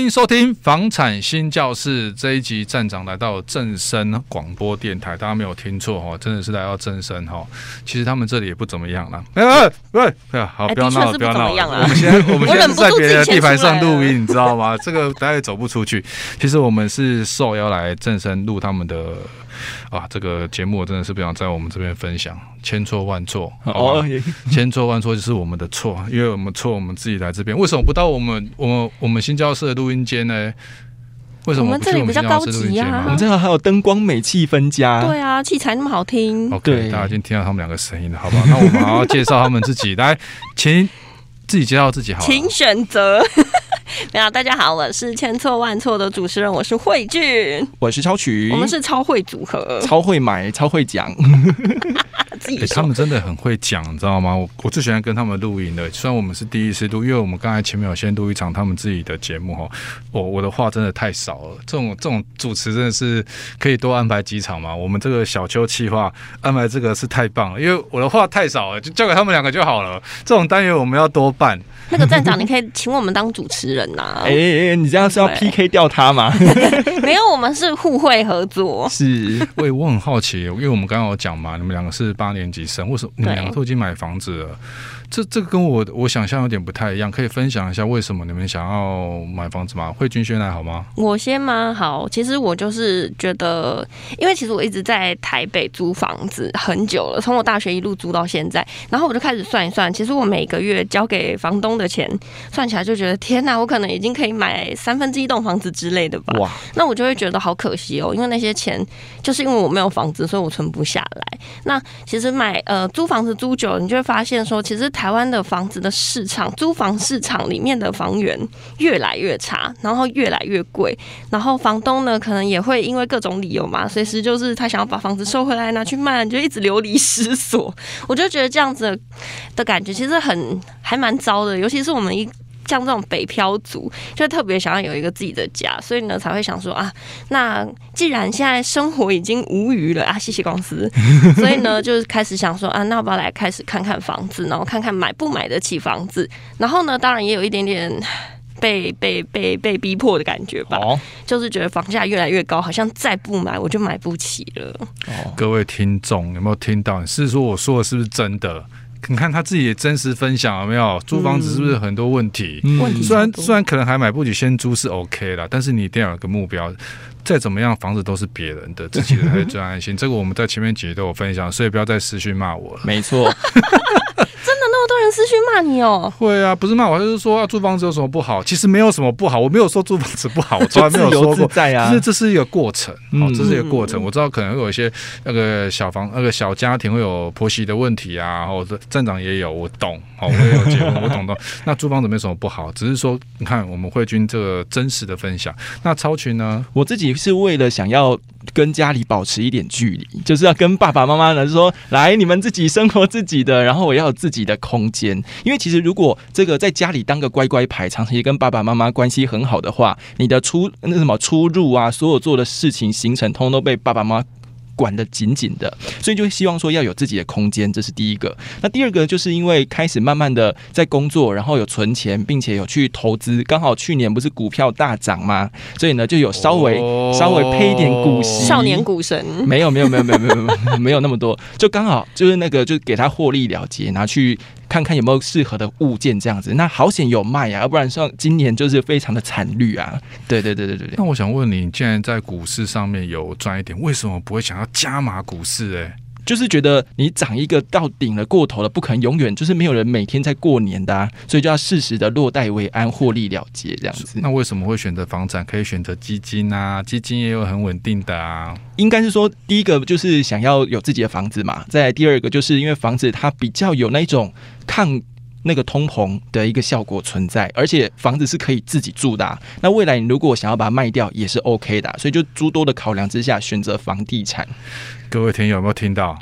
欢迎收听房产新教室这一集，站长来到正声广播电台，大家没有听错哦，真的是来到正声哈。其实他们这里也不怎么样了，哎哎哎，好，不要闹了，不要闹了。我们现在 我们现在是在别的地盘上录音，你知道吗？这个大家也走不出去。其实我们是受邀来正声录他们的。啊，这个节目我真的是不想在我们这边分享，千错万错哦，千错万错就是我们的错，因为我们错，我们自己来这边，为什么不到我们我们我们新教室的录音间呢？为什么我们这里比较高级啊？我们这里还有灯光美、气氛佳，对啊，器材那么好听。OK，大家已经听到他们两个声音了，好吧？那我们好好介绍他们自己，来，请自己介绍自己好，好，请选择。没有，大家好，我是千错万错的主持人，我是慧俊，我是超曲，我们是超会组合，超会买，超会讲。欸、他们真的很会讲，你知道吗？我我最喜欢跟他们录音的。虽然我们是第一次录，因为我们刚才前面有先录一场他们自己的节目哈。我我的话真的太少了，这种这种主持真的是可以多安排几场嘛？我们这个小邱企划安排这个是太棒了，因为我的话太少了，就交给他们两个就好了。这种单元我们要多办。那个站长，你可以请我们当主持人呐、啊。哎哎哎，你这样是要 PK 掉他吗？没有，我们是互惠合作。是，喂，我很好奇，因为我们刚刚有讲嘛，你们两个是八年级生，为什么你们两个都已经买房子了？这这个跟我我想象有点不太一样，可以分享一下为什么你们想要买房子吗？慧君先来好吗？我先吗？好，其实我就是觉得，因为其实我一直在台北租房子很久了，从我大学一路租到现在，然后我就开始算一算，其实我每个月交给房东的钱，算起来就觉得天哪，我可能已经可以买三分之一栋房子之类的吧。哇！那我就会觉得好可惜哦，因为那些钱就是因为我没有房子，所以我存不下来。那其实买呃租房子租久了，你就会发现说，其实。台湾的房子的市场，租房市场里面的房源越来越差，然后越来越贵，然后房东呢，可能也会因为各种理由嘛，随时就是他想要把房子收回来拿去卖，就一直流离失所。我就觉得这样子的，感觉其实很还蛮糟的，尤其是我们一。像这种北漂族，就特别想要有一个自己的家，所以呢才会想说啊，那既然现在生活已经无余了啊，谢谢公司，所以呢就是开始想说啊，那要不要来开始看看房子，然后看看买不买得起房子，然后呢，当然也有一点点被被被被逼迫的感觉吧，哦、就是觉得房价越来越高，好像再不买我就买不起了。哦、各位听众有没有听到？是说我说的是不是真的？你看他自己也真实分享有没有？租房子是不是很多问题？嗯、问题虽然虽然可能还买不起，先租是 OK 啦，但是你一定要有个目标。再怎么样，房子都是别人的，自己的才是最安心。这个我们在前面几集都有分享，所以不要再私讯骂我了。没错。那么多人私讯骂你哦？会啊，不是骂我，就是说啊租房子有什么不好？其实没有什么不好，我没有说租房子不好，我 从来没有说过。在啊，其实这是一个过程，哦，这是一个过程。我知道可能会有一些那个小房那个小家庭会有婆媳的问题啊，或者站长也有，我懂，哦，我也有结婚，我懂懂。那租房子没什么不好，只是说你看我们慧君这个真实的分享。那超群呢？我自己是为了想要跟家里保持一点距离，就是要跟爸爸妈妈呢说，来你们自己生活自己的，然后我要有自己的空间。因为其实如果这个在家里当个乖乖牌，长期跟爸爸妈妈关系很好的话，你的出那什么出入啊，所有做的事情行程，通通都被爸爸妈妈管得紧紧的，所以就希望说要有自己的空间，这是第一个。那第二个就是因为开始慢慢的在工作，然后有存钱，并且有去投资。刚好去年不是股票大涨吗？所以呢就有稍微、哦、稍微配一点股息。少年股神没有没有没有没有没有没有没有那么多，就刚好就是那个就给他获利了结，拿去。看看有没有适合的物件，这样子。那好险有卖呀，要不然像今年就是非常的惨绿啊。对对对对对。那我想问你，既然在股市上面有赚一点，为什么不会想要加码股市？哎。就是觉得你涨一个到顶了过头了，不可能永远就是没有人每天在过年的，啊，所以就要适时的落袋为安，获利了结这样子。那为什么会选择房产？可以选择基金啊，基金也有很稳定的啊。应该是说，第一个就是想要有自己的房子嘛，再来第二个就是因为房子它比较有那种抗。那个通膨的一个效果存在，而且房子是可以自己住的啊。那未来你如果想要把它卖掉，也是 OK 的啊。所以就诸多的考量之下，选择房地产。各位听友有没有听到？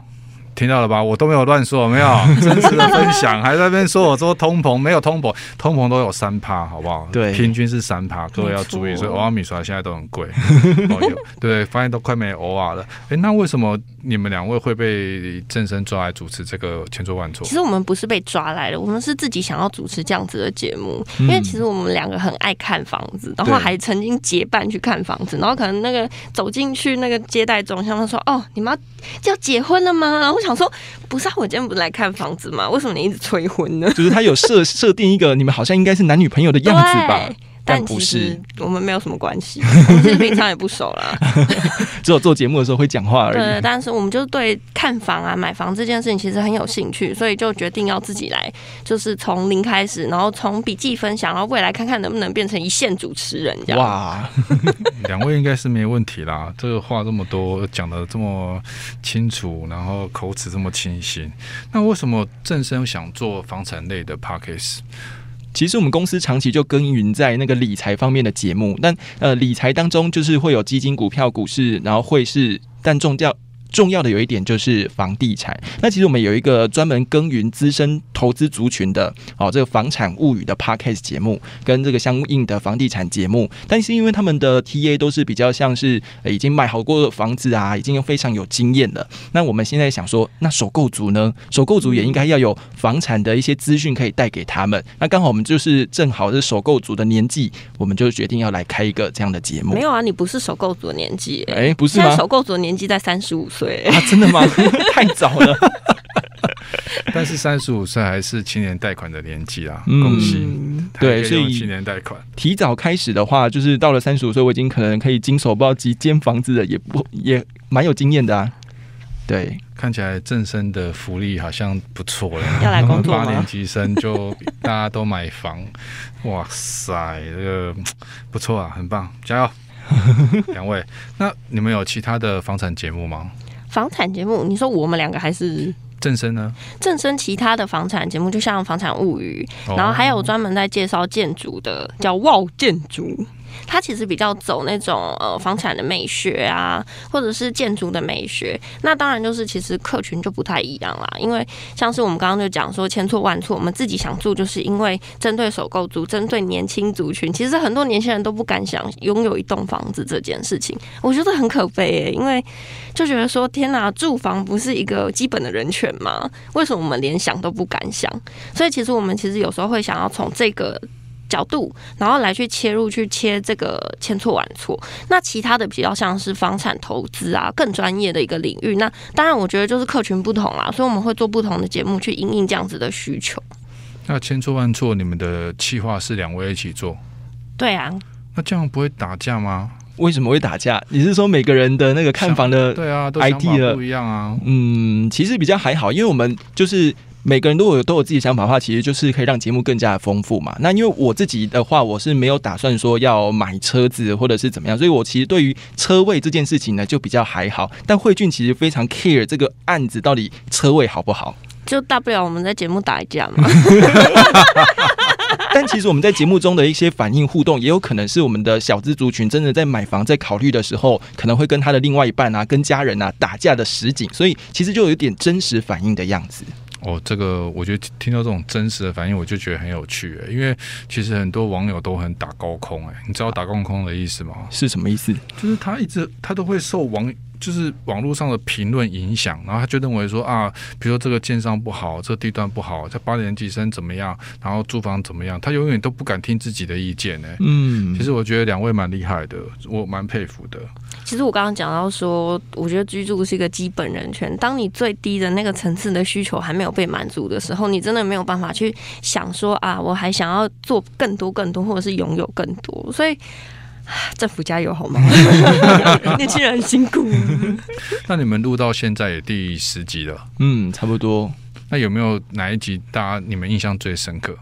听到了吧？我都没有乱说，没有 真实的分享，还在那边说我说通膨没有通膨，通膨都有三趴，好不好？对，平均是三趴，各位要注意。所以欧阿米刷现在都很贵，哦，对，发现都快没欧啊了。哎，那为什么你们两位会被正生抓来主持这个千错万错？其实我们不是被抓来的，我们是自己想要主持这样子的节目，因为其实我们两个很爱看房子，然后还曾经结伴去看房子，然后可能那个走进去那个接待中心，他说：“哦，你们要要结婚了吗？”然后我想说：“不是啊，我今天不是来看房子吗？为什么你一直催婚呢？” 就是他有设设定一个你们好像应该是男女朋友的样子吧。但不是，我们没有什么关系，我们其实平常也不熟啦 只有做节目的时候会讲话而已。对，但是我们就是对看房啊、买房这件事情其实很有兴趣，所以就决定要自己来，就是从零开始，然后从笔记分享，然后未来看看能不能变成一线主持人这样。哇，两位应该是没问题啦，这个话这么多，讲的这么清楚，然后口齿这么清晰，那为什么正生想做房产类的 Podcast？其实我们公司长期就耕耘在那个理财方面的节目，但呃，理财当中就是会有基金、股票、股市，然后汇市，但重要。重要的有一点就是房地产。那其实我们有一个专门耕耘资深投资族群的哦，这个房产物语的 Podcast 节目，跟这个相应的房地产节目。但是因为他们的 TA 都是比较像是已经买好过的房子啊，已经非常有经验了。那我们现在想说，那首购族呢？首购族也应该要有房产的一些资讯可以带给他们。那刚好我们就是正好是首购族的年纪，我们就决定要来开一个这样的节目。没有啊，你不是首购族的年纪，哎、欸，不是吗？首购族的年纪在三十五岁。对啊，真的吗？太早了。但是三十五岁还是青年贷款的年纪啊，嗯、恭喜！对，所以青年贷款提早开始的话，就是到了三十五岁，我已经可能可以经手不知道几间房子了，也不也蛮有经验的啊。对，看起来正生的福利好像不错了。要来工作八年级生就 大家都买房，哇塞，这个不错啊，很棒，加油！两位，那你们有其他的房产节目吗？房产节目，你说我们两个还是正生呢？正生其他的房产节目，就像《房产物语》，然后还有专门在介绍建筑的，叫《望建筑》。它其实比较走那种呃房产的美学啊，或者是建筑的美学。那当然就是其实客群就不太一样啦。因为像是我们刚刚就讲说千错万错，我们自己想住，就是因为针对首购族，针对年轻族群，其实很多年轻人都不敢想拥有一栋房子这件事情。我觉得很可悲欸，因为就觉得说天哪，住房不是一个基本的人权吗？为什么我们连想都不敢想？所以其实我们其实有时候会想要从这个。角度，然后来去切入，去切这个千错万错。那其他的比较像是房产投资啊，更专业的一个领域。那当然，我觉得就是客群不同啦，所以我们会做不同的节目去应应这样子的需求。那千错万错，你们的企划是两位一起做？对啊。那这样不会打架吗？为什么会打架？你是说每个人的那个看房的对啊，都想法不一样啊？嗯，其实比较还好，因为我们就是。每个人都有都有自己想法的话，其实就是可以让节目更加的丰富嘛。那因为我自己的话，我是没有打算说要买车子或者是怎么样，所以我其实对于车位这件事情呢，就比较还好。但慧俊其实非常 care 这个案子到底车位好不好，就大不了我们在节目打一架嘛。但其实我们在节目中的一些反应互动，也有可能是我们的小资族群真的在买房在考虑的时候，可能会跟他的另外一半啊、跟家人啊打架的实景，所以其实就有点真实反应的样子。哦，这个我觉得听到这种真实的反应，我就觉得很有趣诶，因为其实很多网友都很打高空哎，你知道打高空的意思吗？是什么意思？就是他一直他都会受网。就是网络上的评论影响，然后他就认为说啊，比如说这个建商不好，这个地段不好，这八年级生怎么样，然后住房怎么样，他永远都不敢听自己的意见呢。嗯，其实我觉得两位蛮厉害的，我蛮佩服的。其实我刚刚讲到说，我觉得居住是一个基本人权，当你最低的那个层次的需求还没有被满足的时候，你真的没有办法去想说啊，我还想要做更多更多，或者是拥有更多，所以。政府加油好吗？年轻人很辛苦。那你们录到现在也 第十集了，嗯，差不多。那有没有哪一集大家你们印象最深刻？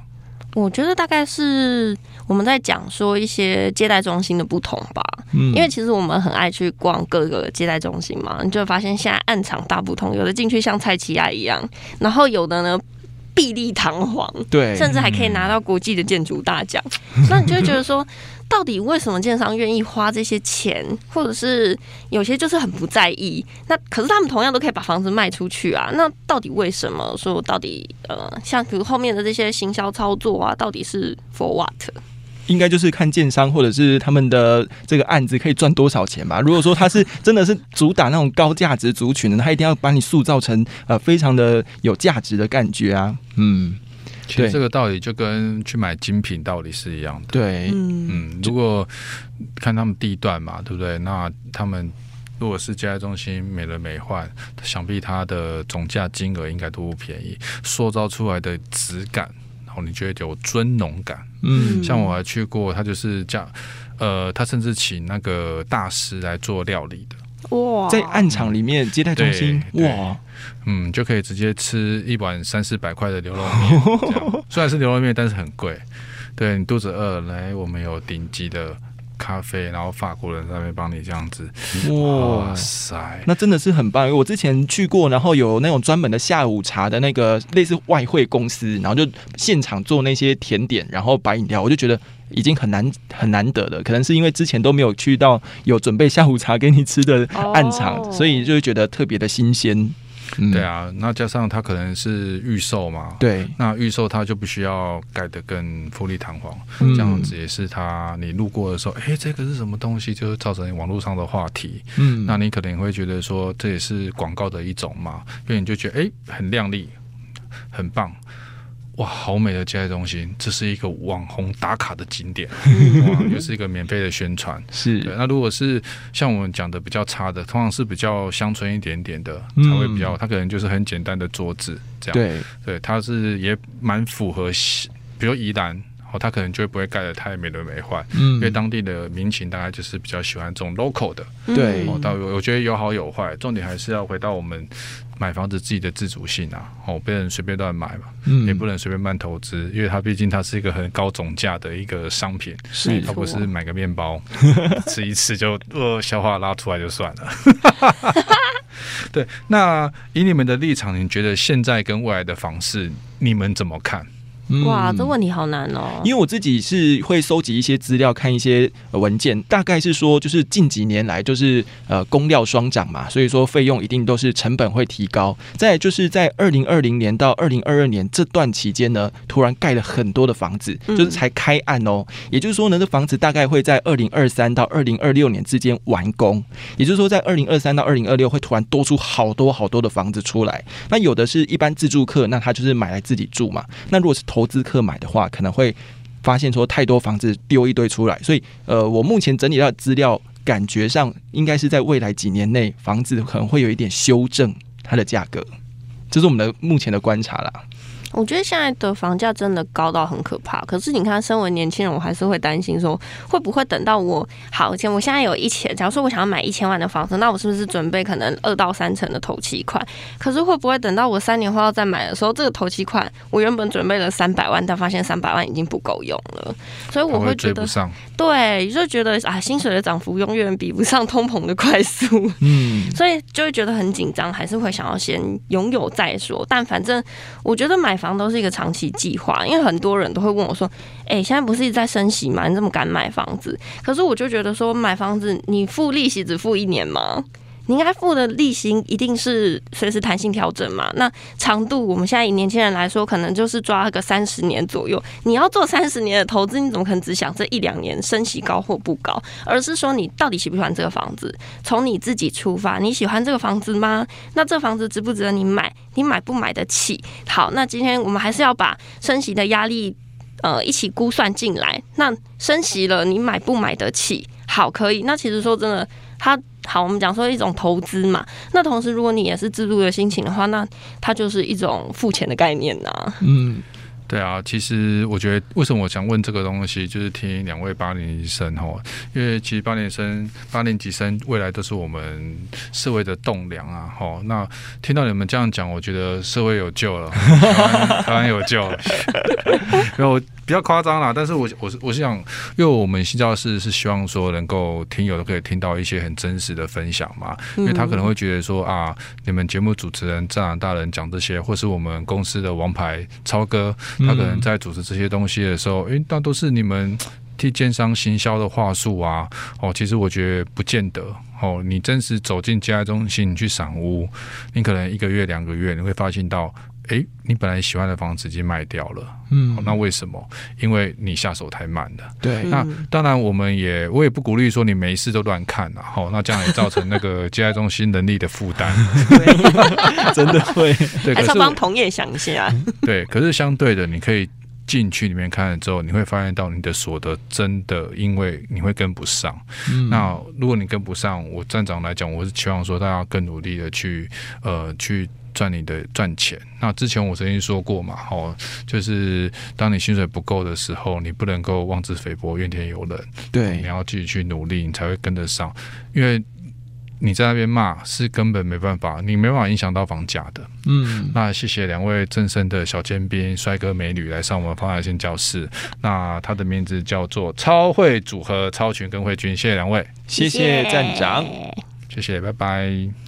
我觉得大概是我们在讲说一些接待中心的不同吧。嗯，因为其实我们很爱去逛各个接待中心嘛，你就会发现现在暗场大不同，有的进去像菜奇亚一样，然后有的呢。碧丽堂皇，对，甚至还可以拿到国际的建筑大奖。那你就会觉得说，到底为什么建商愿意花这些钱，或者是有些就是很不在意？那可是他们同样都可以把房子卖出去啊。那到底为什么说到底呃，像比如后面的这些行销操作啊，到底是 for what？应该就是看建商或者是他们的这个案子可以赚多少钱吧。如果说他是真的是主打那种高价值族群的，他一定要把你塑造成呃非常的有价值的感觉啊。嗯，其实这个道理就跟去买精品道理是一样的。对，嗯，如果看他们地段嘛，对不对？那他们如果是接待中心美轮美奂，想必它的总价金额应该都不便宜，塑造出来的质感。你觉得有尊农感，嗯，像我还去过，他就是这样，呃，他甚至请那个大师来做料理的，哇，在暗场里面接待中心，哇，嗯，就可以直接吃一碗三四百块的牛肉面，虽然是牛肉面，但是很贵，对，你肚子饿，来，我们有顶级的。咖啡，然后法国人在那边帮你这样子，哇塞，那真的是很棒。我之前去过，然后有那种专门的下午茶的那个类似外汇公司，然后就现场做那些甜点，然后摆饮料，我就觉得已经很难很难得了。可能是因为之前都没有去到有准备下午茶给你吃的暗场，哦、所以就会觉得特别的新鲜。嗯、对啊，那加上它可能是预售嘛，对，那预售它就不需要盖得更富丽堂皇，这样子也是它你路过的时候，哎，这个是什么东西，就造成网络上的话题。嗯，那你可能会觉得说这也是广告的一种嘛，因为你就觉得哎，很亮丽，很棒。哇，好美的接待中心，这是一个网红打卡的景点，哇，又是一个免费的宣传。是，那如果是像我们讲的比较差的，通常是比较乡村一点点的，才会比较，它可能就是很简单的桌子这样。对，对，它是也蛮符合，比如宜兰。哦，他可能就不会盖得太美轮美奂，嗯，因为当地的民情大概就是比较喜欢这种 local 的，对，哦，到我觉得有好有坏，重点还是要回到我们买房子自己的自主性啊，哦，不能随便乱买嘛，嗯，也不能随便乱投资，因为它毕竟它是一个很高总价的一个商品，是，它不是买个面包吃一次就呃消化拉出来就算了，对，那以你们的立场，你觉得现在跟未来的房市，你们怎么看？哇，这问题好难哦！因为我自己是会收集一些资料，看一些文件，大概是说，就是近几年来，就是呃，工料双涨嘛，所以说费用一定都是成本会提高。再就是在二零二零年到二零二二年这段期间呢，突然盖了很多的房子，就是才开案哦。也就是说呢，这房子大概会在二零二三到二零二六年之间完工。也就是说，在二零二三到二零二六会突然多出好多好多的房子出来。那有的是一般自住客，那他就是买来自己住嘛。那如果是投投资客买的话，可能会发现说太多房子丢一堆出来，所以呃，我目前整理到的资料，感觉上应该是在未来几年内，房子可能会有一点修正它的价格，这是我们的目前的观察啦。我觉得现在的房价真的高到很可怕。可是你看，身为年轻人，我还是会担心说，会不会等到我好钱，我现在有一千，假如说我想要买一千万的房子，那我是不是准备可能二到三成的头期款？可是会不会等到我三年后要再买的时候，这个头期款我原本准备了三百万，但发现三百万已经不够用了，所以我会觉得，对，就觉得啊，薪水的涨幅永远比不上通膨的快速，嗯，所以就会觉得很紧张，还是会想要先拥有再说。但反正我觉得买房。房都是一个长期计划，因为很多人都会问我说：“哎、现在不是一直在升息吗？你这么敢买房子？”可是我就觉得说，买房子你付利息只付一年吗？你应该付的利息一定是随时弹性调整嘛？那长度，我们现在以年轻人来说，可能就是抓个三十年左右。你要做三十年的投资，你怎么可能只想这一两年升息高或不高？而是说你到底喜不喜欢这个房子？从你自己出发，你喜欢这个房子吗？那这房子值不值得你买？你买不买得起？好，那今天我们还是要把升息的压力呃一起估算进来。那升息了，你买不买得起？好，可以。那其实说真的，它。好，我们讲说一种投资嘛，那同时如果你也是自助的心情的话，那它就是一种付钱的概念呐、嗯，对啊，其实我觉得为什么我想问这个东西，就是听两位八年级生哈，因为其实八年生、八年级生未来都是我们社会的栋梁啊。哈，那听到你们这样讲，我觉得社会有救了，台湾有救了。然后比较夸张啦。但是我我是我是想，因为我们新教室是希望说能够听友都可以听到一些很真实的分享嘛，因为他可能会觉得说啊，你们节目主持人站长大人讲这些，或是我们公司的王牌超哥，他可能在组织这些东西的时候，诶，那都是你们。替奸商行销的话术啊，哦，其实我觉得不见得哦。你真实走进接待中心，你去赏屋，你可能一个月、两个月，你会发现到，哎，你本来喜欢的房子已经卖掉了。嗯，那为什么？因为你下手太慢了。对，那当然，我们也我也不鼓励说你没事都乱看了。好，那这样也造成那个 接待中心能力的负担。真的会。对，还是要帮同业想一下。对，可是相对的，你可以。进去里面看了之后，你会发现到你的所得真的，因为你会跟不上。嗯、那如果你跟不上，我站长来讲，我是期望说大家更努力的去呃去赚你的赚钱。那之前我曾经说过嘛，哦，就是当你薪水不够的时候，你不能够妄自菲薄、怨天尤人。对，你要继续去努力，你才会跟得上，因为。你在那边骂是根本没办法，你没办法影响到房价的。嗯，那谢谢两位正身的小尖兵、帅哥美女来上我们方海线教室。那他的名字叫做超会组合超群跟慧君，谢谢两位，谢谢站长，谢谢，拜拜。